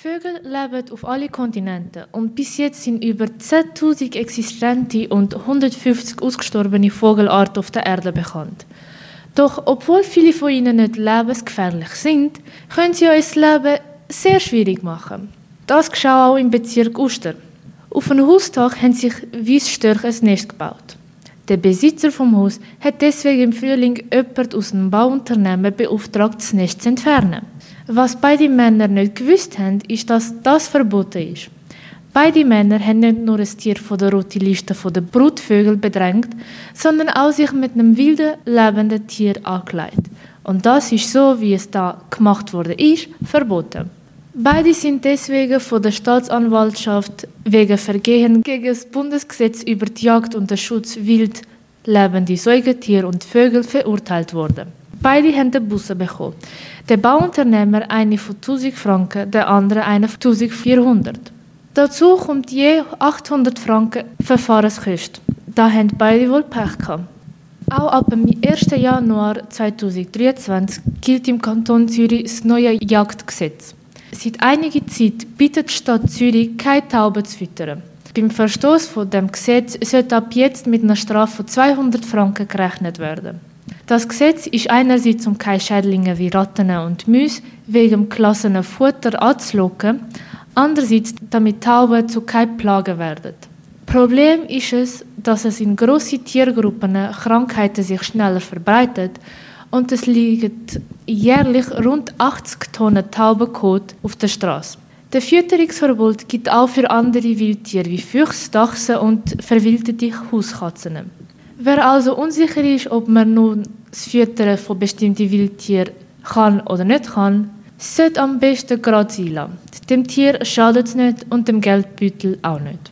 Vögel leben auf allen Kontinenten und bis jetzt sind über 10.000 existente und 150 ausgestorbene Vogelarten auf der Erde bekannt. Doch obwohl viele von ihnen nicht lebensgefährlich sind, können sie uns Leben sehr schwierig machen. Das geschah auch im Bezirk Uster. Auf einem Haustag haben sich Weissstörche ein Nest gebaut. Der Besitzer vom Haus hat deswegen im Frühling jemand aus dem Bauunternehmen beauftragt, das Nest zu entfernen. Was beide Männer nicht gewusst haben, ist, dass das verboten ist. Beide Männer haben nicht nur ein Tier von der roten Liste der Brutvögel bedrängt, sondern auch sich mit einem wilden, lebenden Tier angelegt. Und das ist so, wie es da gemacht wurde, ist, verboten. Beide sind deswegen von der Staatsanwaltschaft wegen Vergehen gegen das Bundesgesetz über die Jagd und den Schutz wild lebende Säugetiere und Vögel verurteilt worden. Beide haben Busse bekommen. Der Bauunternehmer eine von 1000 Franken, der andere eine von 1400. Dazu kommt je 800 Franken Verfahrenskosten. Da haben beide wohl Pech gehabt. Auch ab dem 1. Januar 2023 gilt im Kanton Zürich das neue Jagdgesetz. Seit einiger Zeit bietet die Stadt Zürich keine Tauben zu füttern. Beim Verstoß von dem Gesetz sollte ab jetzt mit einer Strafe von 200 Franken gerechnet werden. Das Gesetz ist einerseits, um keine Schädlinge wie Ratten und Müsse wegen gelassenen Futter anzulocken, andererseits, damit Tauben zu keinen Plagen werden. Problem ist es, dass es in grossen Tiergruppen Krankheiten sich schneller verbreitet und es liegen jährlich rund 80 Tonnen Taubenkot auf der Straße. Der Fütterungsverbot gilt auch für andere Wildtiere wie Füchse, Dachse und verwilderte Hauskatzen. Wer also unsicher ist, ob man nun das Füttern von bestimmten Wildtieren kann oder nicht kann, sollte am besten gerade sein lassen. Dem Tier schadet es nicht und dem Geldbeutel auch nicht.